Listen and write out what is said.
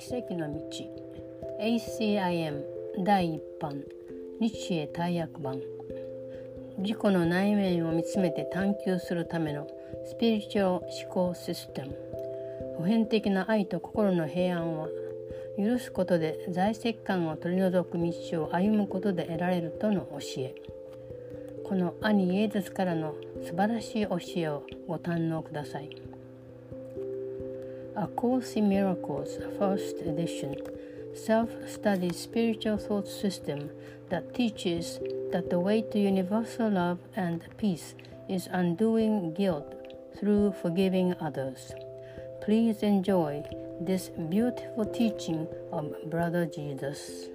奇跡の道。ACIM 第1版。日英大訳版。自己の内面を見つめて探求するためのスピリチュアル思考システム。普遍的な愛と心の平安は許すことで在籍感を取り除く道を歩むことで得られるとの教え。この兄イエズスからの素晴らしい教えをご堪能ください。A Course in Miracles, First Edition self-study spiritual thought system that teaches that the way to universal love and peace is undoing guilt through forgiving others. Please enjoy this beautiful teaching of Brother Jesus.